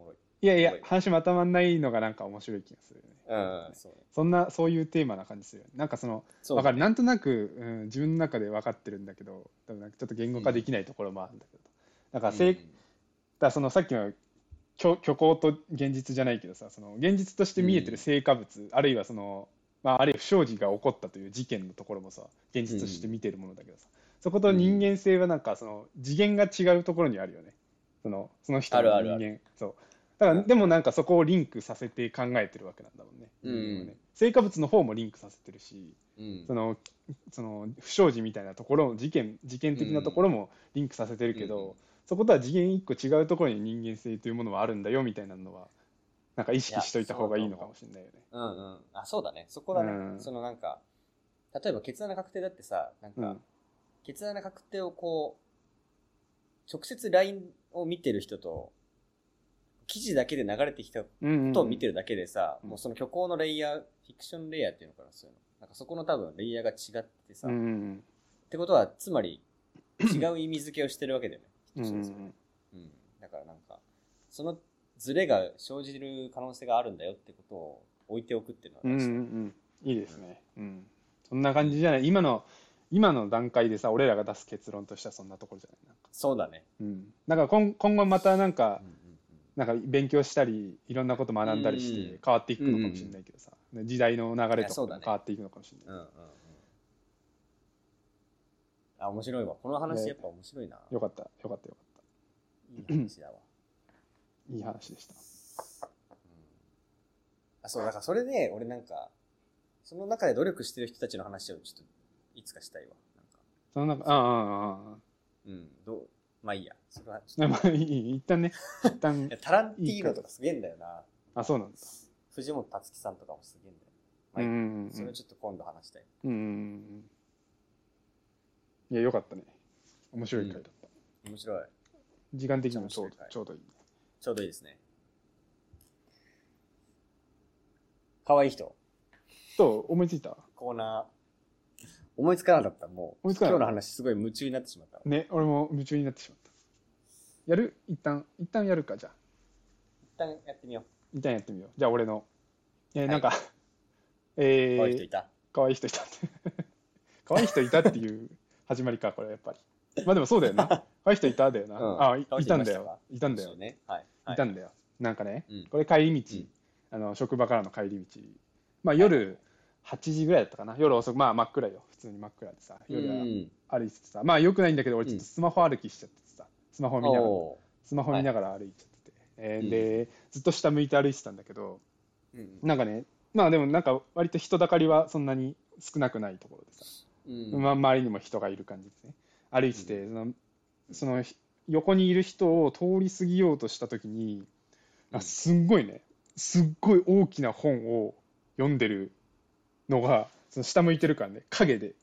い。いやい。や話まとまんないのがなんか面白い気がするよね。うん、そんなそういうテーマな感じするよね。なんかそのわかる。なんとなく、うん、自分の中で分かってるんだけど多分なんかちょっと言語化できないところもあるんだけど、だからせい、だそのさっきの虚虚構と現実じゃないけどさその現実として見えてる成果物、あるいはその、まあ、あるいは不祥事が起こったという事件のところもさ現実として見てるものだけどさ、そこと人間性はなんかその次元が違うところにあるよね。そのその人の人間あるある。あるそうだからでもなんかそこをリンクさせて考えてるわけなんだもんね,、うんね成果物の方もリンクさせてるしうんそのその不祥事みたいなところ事件事件的なところもリンクさせてるけど、うんそことは次元一個違うところに人間性というものはあるんだよみたいなのはなんか意識しといた方がいいのかもしれないよね。うんうん。あ、そうだね。そこだね。うんそのなんか、例えば決断の確定だってさ、なんか、うん決断の確定をこう、直接 LINE を見てる人と、記事だけで流れてきたことを見てるだけでさ、うん。もうその虚構のレイヤー、フィクションレイヤーっていうのかな、そういうの。なんかそこの多分レイヤーが違ってさ、うんうっん。てことは、つまり、違う意味付けをしてるわけだよね。うんうんうん。だからなんか、そのズレが生じる可能性があるんだよってことを置いておくっていうのはうんうんいいですね、うん、そんな感じじゃない。今の今の段階でさ俺らが出す結論としてはそんなところじゃない。そうだね。うん、だから今今後またなんかうんなんか勉強したりいろんなこと学んだりしてうん。変わっていくのかもしれないけどさ、時代の流れとか変わっていくのかもしれない、うんうんうん。あ、面白いわ。この話やっぱ面白いな。よかった。よかったよかっいい話だわ。た *clears throat* いい話でした。あ、そう、だからそれで、俺なんか、その中で努力してる人たちの話をちょっと、いつかしたいわ。なんか、その中ああああああ。うん、どう、まあいいや。それはちあょっと *laughs* まあいい一旦ね一旦いやタランティーノとかすげえんだよな。あそうなんだ藤本達樹さんとかもすげえんだよ。うんうまあいいんうんそれちょっと今度話したい。うんうんうんいやよかったね面白い回だった、面白い。時間的にもちょうど面白い回ちょうどいいちょうどいいですね。可愛い人。と思いついた？コーナー。思いつかなかった。もう、思いつかなかった。今日の話すごい夢中になってしまった。ね俺も夢中になってしまった。やる？一旦一旦やるかじゃあ。一旦やってみよ一旦やってみよう。じゃあ俺の。えーなんか、う。えー可愛い人いた。可愛い人いた。っ *laughs* て可愛い人いたっていう始まりかこれやっぱり。まあでもそうだよな。可愛い人いただよな、うん。あい可愛いたんだよいたかいたんだよ。そうね。はい。はい。たんだよ。なんかね、うん。これ帰り道、うん。あの職場からの帰り道。まあ夜8時ぐらいだったかな。夜遅くまあ真っ暗よ。普通に真っ暗でさ夜はうん。歩いててさ、まあよくないんだけど俺ちょっとスマホ歩きしちゃっててさ。スマホ見ながら。おスマホ見ながら歩いちゃってて、えーうん。でずっと下向いて歩いてたんだけどーうん。なんかねまあでもなんか割と人だかりはそんなに少なくないところでさ、うん。まあ、周りにも人がいる感じですね。歩いてて、そのその横にいる人を通り過ぎようとした時にあすんごいね。すっごい大きな本を読んでるのがその下向いてるからね。影で。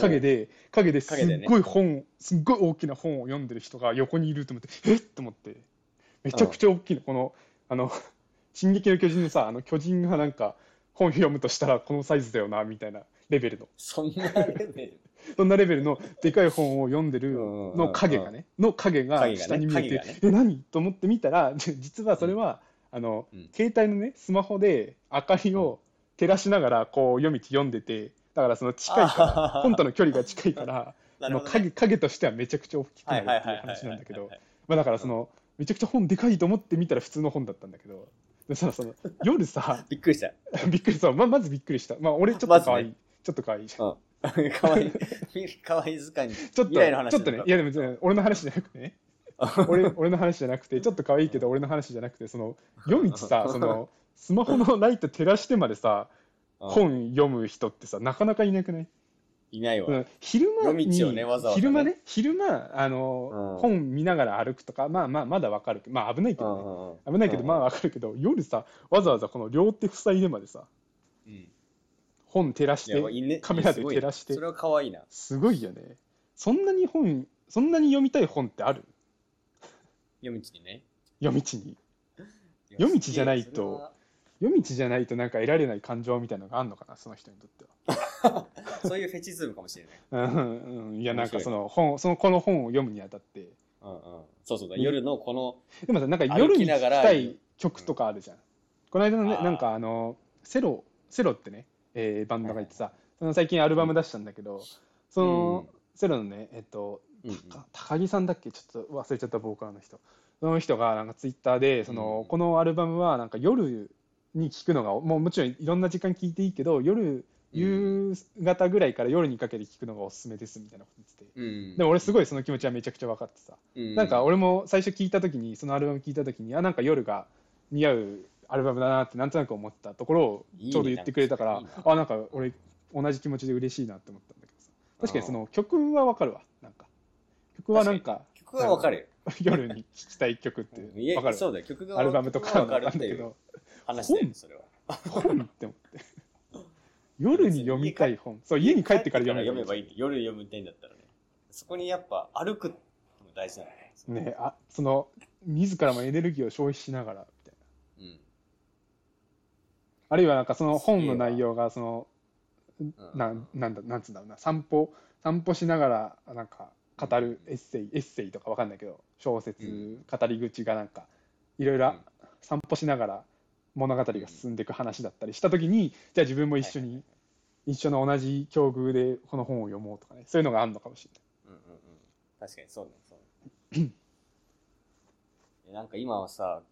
影で影ですっごい本、すっごい大きな本を読んでる人が横にいると思ってえっ？と思って。めちゃくちゃ大きなこのあの「進撃の巨人」のさあの巨人がなんか本読むとしたらこのサイズだよなみたいなレベルの。そんなレベル？*laughs* そんなレベルのでかい本を読んでるうんうんの影がねの影が下に見えて、影がね。え何？と思って見たら実はそれは、あのうん。携帯のねスマホで明かりを照らしながらこう夜道読んでてだからその近いから本との距離が近いから *laughs* あの影影としてはめちゃくちゃ大きくなるっていう話なんだけどまあだからそのめちゃくちゃ本でかいと思って見たら普通の本だったんだけどでさその夜さ *laughs* びっくりした。*laughs* びっくりした。ままずびっくりした。まあ俺ちょっと可愛い、まちょっと可愛い。じゃんうん。かわいい。かわいい図鑑。に。ちょっとちょっとねいやでも俺の話じゃなくてね。俺俺の話じゃなくてちょっと可愛いけど俺の話じゃなくてその夜道さそのスマホのライト照らしてまでさ本読む人ってさ、なかなかいなくない？いないわ。うん。昼間に、ねわざわざね。昼間ね、昼間、あの、うん。本見ながら歩くとか、まあまあ、まだわかるけど、まあ危ないけうどね。んうんうん。危ないけど、うんまあわかるけど、夜さ、わざわざこの両手塞いでまでさ、うん。本照らして、ね。カメラで照らしてそれは可愛いな。すごいよね。そんなに本、そんなに読みたい本ってある？夜道にね。夜道に。夜道じゃないと夜道じゃないとなんか得られない感情みたいなのがあるのかな、その人にとっては。*laughs* そういうフェチズムかもしれない。は。うんうん、いや、なんかその本、そのこの本を読むにあたって、うんうん。そうそうだ。夜のこの、でもさ、なんか夜に聴きたい曲とかあるじゃん。この間のね、なんかあの、セロ、セロってね、えーバンドがいてさ、その最近アルバム出したんだけど、その、セロのね、えっと、うんうんた高木さんだっけ？ちょっと忘れちゃったボーカルの人その人がなんかツイッターでその、うんこのアルバムはなんか夜に聴くのがもうもちろんいろんな時間聴いていいけど夜夕方ぐらいから夜にかけて聴くのがおすすめですみたいなこと言ってて、うん。でも俺すごいその気持ちはめちゃくちゃ分かってさ、うん、なんか俺も最初聞いた時にそのアルバム聞いた時にあなんか夜が似合うアルバムだなってなんとなく思ったところをちょうど言ってくれたからあなんか俺同じ気持ちで嬉しいなって思ったんだけどさ。確かにその曲は分かるわ。なんか。曲はなんか曲はわかるよ。夜に聴きたい曲って分かる。そうだよ。曲がアルバムとかわは分かかるっていう。るんだけど話だよ、それは。本って思って。夜に読みたい本。そう家に帰ってから読めばいいばいい。夜読みたいんだったらね。そこにやっぱ歩くのも大事なのね。ねあその自らもエネルギーを消費しながらみたいな。うん。あるいはなんかその本の内容がそのうん。なんなんだなんつうんだろうな。散歩散歩しながらなんか語るエッセイエッセイとかわかんないけど小説、うん。語り口がなんかいろいろうん。散歩しながら物語が進んでいく話だったりした時にじゃあ自分も一緒に、一緒の同じ境遇でこの本を読もうとかねそういうのがあるのかもしうんうんうん。確かにそうね、そうね。*clears throat* えなんか今はさ、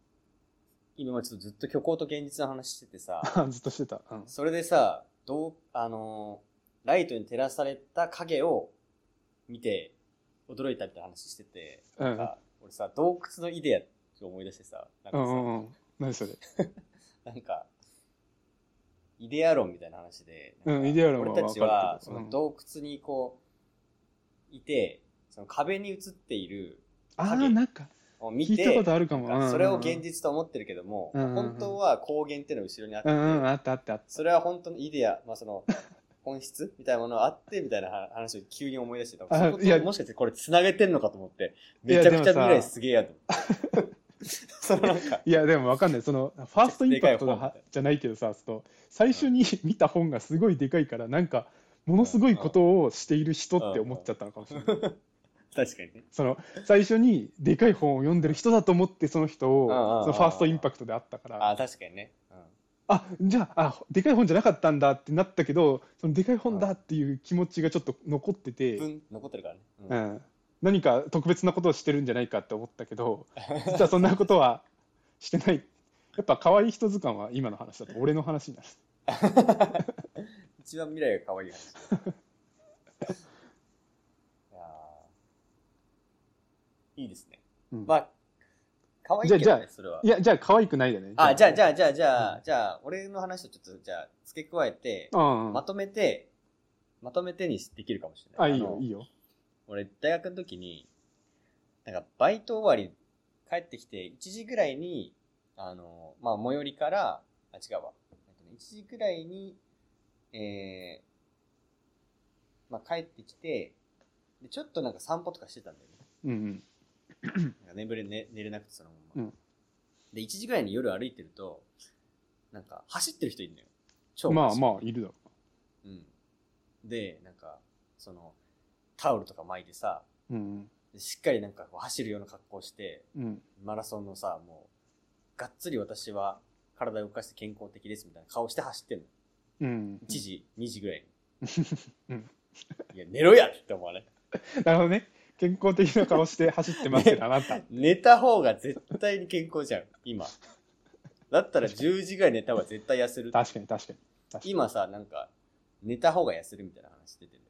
今はちょっとずっと虚構と現実の話しててさ、れないずっとしてた、うん、それでさ、どう、あのーライトに照らされた影を見て驚いたみたいな話してて、うん。俺さ、洞窟のイデアって思い出してさ、なんかさ、うんうんうん何それ。*laughs* なんか、イデア論みたいな話で、なんかうんイデア論は俺たちはわかるけどその洞窟にこう、いて、その壁に映っているああ影なんかを見聞いたこて、とあるかも、それを現実と思ってるけども、うんうんうん。本当は光源っていうのが後ろにあってて、うんうんあったあったあった。それは本当のイデア、まあその、本質みたいなものがあって、みたいな話を急に思い出してた。あそこといや。もしかしてこれ繋げてんのかと思って、いやめちゃくちゃ未来すげえやと思って。*laughs* そのなんか、いやでもわかんない。そのファーストインパクトじゃないけどさその最初に見た本がすごいでかいからなんかものすごいことをしている人って思っちゃったのかもしれない。*laughs* 確かにね。その最初にでかい本を読んでる人だと思ってその人をそのファーストインパクトであったから。あ、確かにね。うん。あじゃああでかい本じゃなかったんだってなったけどそのでかい本だっていう気持ちがちょっと残ってて、分残ってるからね。ううんん、何か特別なことをしてるんじゃないかって思ったけど実はそんなことはしてない。やっぱ可愛い人図鑑は今の話だと俺の話になる。*laughs* 一番未来が可愛い話。いやー。いいですね。うん。まあ、可愛いけどね、それは。いやじゃあ可愛くないだね。あ、じゃあ、じゃああ、じゃあ、じゃあ、じゃあ、俺の話をちょっと、じゃあ、付け加えて、うんうん。まとめて、まとめてにできるかもしれあない。のいいよいいよ俺、大学の時に、なんか、バイト終わり、帰ってきて、1時ぐらいに、あの、まあ、最寄りから、あ、違うわ。えっとね1時ぐらいに、えー、まあ、帰ってきて、で、ちょっとなんか散歩とかしてたんだよね。うんうんなんか眠れ、ね、寝れなくてそのまま。うんで、1時ぐらいに夜歩いてると、なんか、走ってる人いるのよ。超まあまあいるだろうん。で、なんか、その、タオルとか巻いてさ、ううんでしっかりなんかこう走るような格好して、うんマラソンのさ、もう、がっつり私は体を動かして健康的ですみたいな顔して走ってんの。うん1時、2時ぐらい *laughs* うんに。いや、寝ろやって思わね。なるほどね健康的な顔して走ってますけどあなた寝た方が絶対に健康じゃん、今。だったら10時ぐらい寝た方が絶対痩せる。確かに確かに今さ、なんか、寝た方が痩せるみたいな話出てんだよね。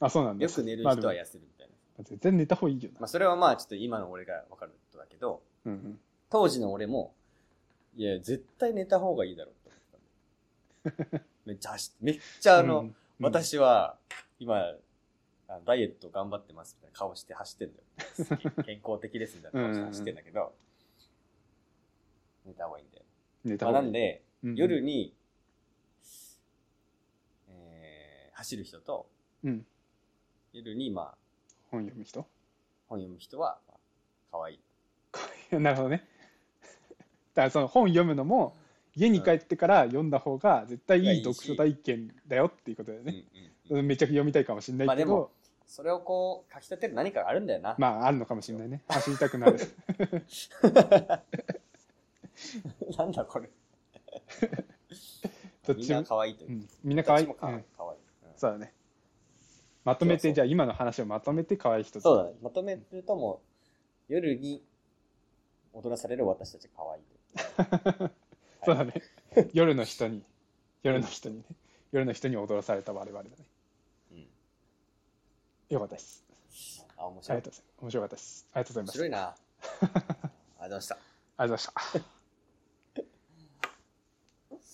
あそうなんだ。よく寝る人は痩せるみたいな。絶対寝た方がいいよなまあ、それはまあ、ちょっと今の俺が分かることだけど、うんうん。当時の俺も、いや、絶対寝た方がいいだろうってたんだよめっちゃ走って、めっちゃあの、うんうん。私は、今、ダイエット頑張ってますみたいな顔して走ってんだよ。健康的ですみたいな顔して走ってんだけど、寝た方がいいんだよ。まあ、寝た方がいないんで、うんうん。夜に、えー、走る人と、うん。夜に、まあ、本読む人？本読む人は、まあ、可愛い。*laughs* なるほどね。*laughs* だからその本読むのも、家に帰ってから読んだ方が絶対いい読書体験だよっていうことだよね。うんうんうんめっちゃ読みたいかもしれないけどまあでも、それをこう、書き立てる何かがあるんだよな。まああるのかもしれないね。走りたくなる。*laughs* なんだこれ。みんなどっちも、可愛いという。うん、みんな可愛い。可愛い。うんそうだね。まとめて、じゃあ今の話をまとめて可愛い人そうだね。まとめるともう、夜に踊らされる私たち可愛 *laughs* い。そうだね。夜の人に、夜の人にね、夜の人に踊らされた我々だね。うん。よかったです。あ、面白いありがとう。ございます。面白かったです。ありがとうございます。面白いな。ありがとうございました。*laughs* ありがとうございました。